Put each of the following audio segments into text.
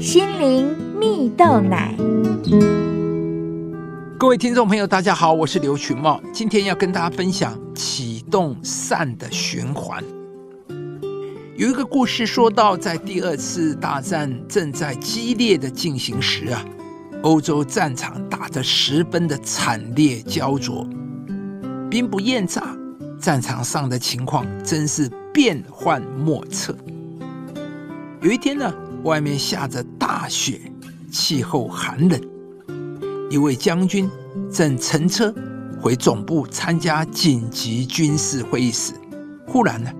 心灵蜜豆奶。各位听众朋友，大家好，我是刘群茂，今天要跟大家分享启动善的循环。有一个故事说到，在第二次大战正在激烈的进行时啊，欧洲战场打得十分的惨烈焦灼，兵不厌诈，战场上的情况真是变幻莫测。有一天呢，外面下着大雪，气候寒冷，一位将军正乘车回总部参加紧急军事会议时，忽然呢。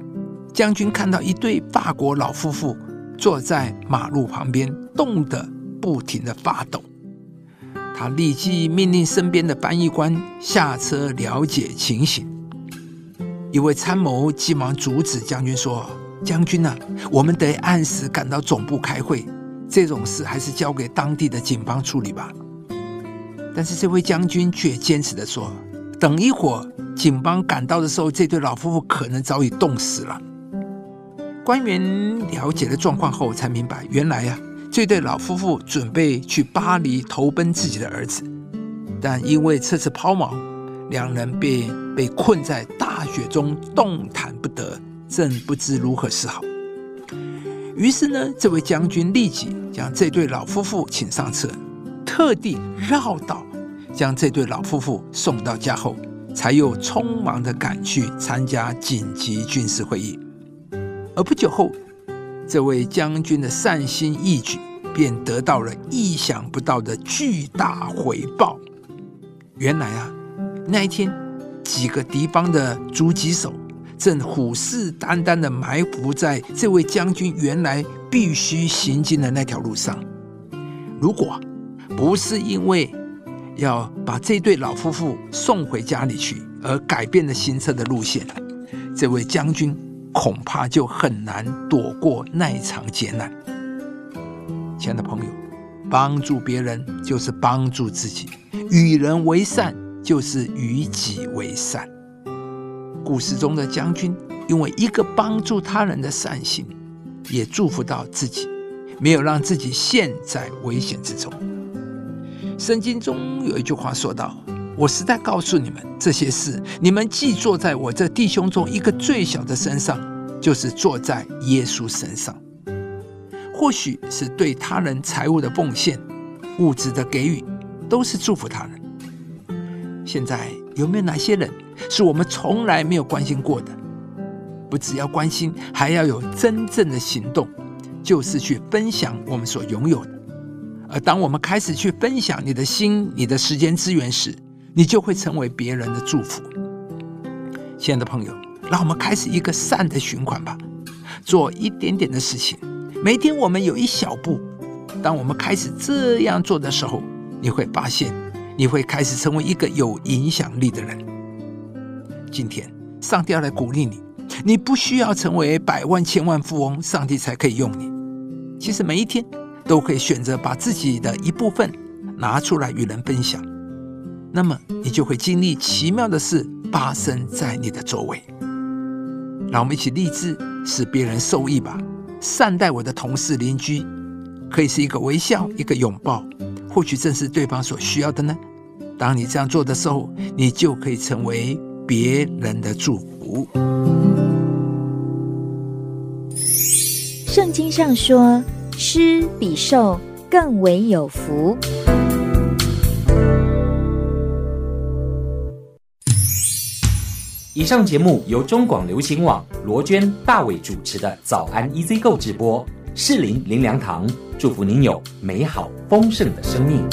将军看到一对法国老夫妇坐在马路旁边，冻得不停的发抖。他立即命令身边的翻译官下车了解情形。一位参谋急忙阻止将军说：“将军呐，我们得按时赶到总部开会，这种事还是交给当地的警方处理吧。”但是这位将军却坚持的说：“等一会儿警方赶到的时候，这对老夫妇可能早已冻死了。”官员了解了状况后，才明白，原来呀，这对老夫妇准备去巴黎投奔自己的儿子，但因为车子抛锚，两人便被困在大雪中，动弹不得，正不知如何是好。于是呢，这位将军立即将这对老夫妇请上车，特地绕道将这对老夫妇送到家后，才又匆忙的赶去参加紧急军事会议。而不久后，这位将军的善心义举便得到了意想不到的巨大回报。原来啊，那一天几个敌方的狙击手正虎视眈眈的埋伏在这位将军原来必须行经的那条路上。如果不是因为要把这对老夫妇送回家里去而改变了行车的路线，这位将军。恐怕就很难躲过那一场劫难。亲爱的朋友，帮助别人就是帮助自己，与人为善就是与己为善。故事中的将军因为一个帮助他人的善心，也祝福到自己，没有让自己陷在危险之中。圣经中有一句话说道。我实在告诉你们，这些事你们既坐在我这弟兄中一个最小的身上，就是坐在耶稣身上。或许是对他人财物的奉献、物质的给予，都是祝福他人。现在有没有哪些人是我们从来没有关心过的？不只要关心，还要有真正的行动，就是去分享我们所拥有的。而当我们开始去分享你的心、你的时间资源时，你就会成为别人的祝福。亲爱的朋友，让我们开始一个善的循环吧，做一点点的事情。每天我们有一小步，当我们开始这样做的时候，你会发现，你会开始成为一个有影响力的人。今天，上帝要来鼓励你，你不需要成为百万千万富翁，上帝才可以用你。其实每一天都可以选择把自己的一部分拿出来与人分享。那么你就会经历奇妙的事发生在你的周围。让我们一起立志，使别人受益吧。善待我的同事、邻居，可以是一个微笑、一个拥抱，或许正是对方所需要的呢。当你这样做的时候，你就可以成为别人的祝福。圣经上说：“施比受更为有福。”以上节目由中广流行网罗娟、大伟主持的《早安 EZ 购》直播，适林林良堂祝福您有美好丰盛的生命。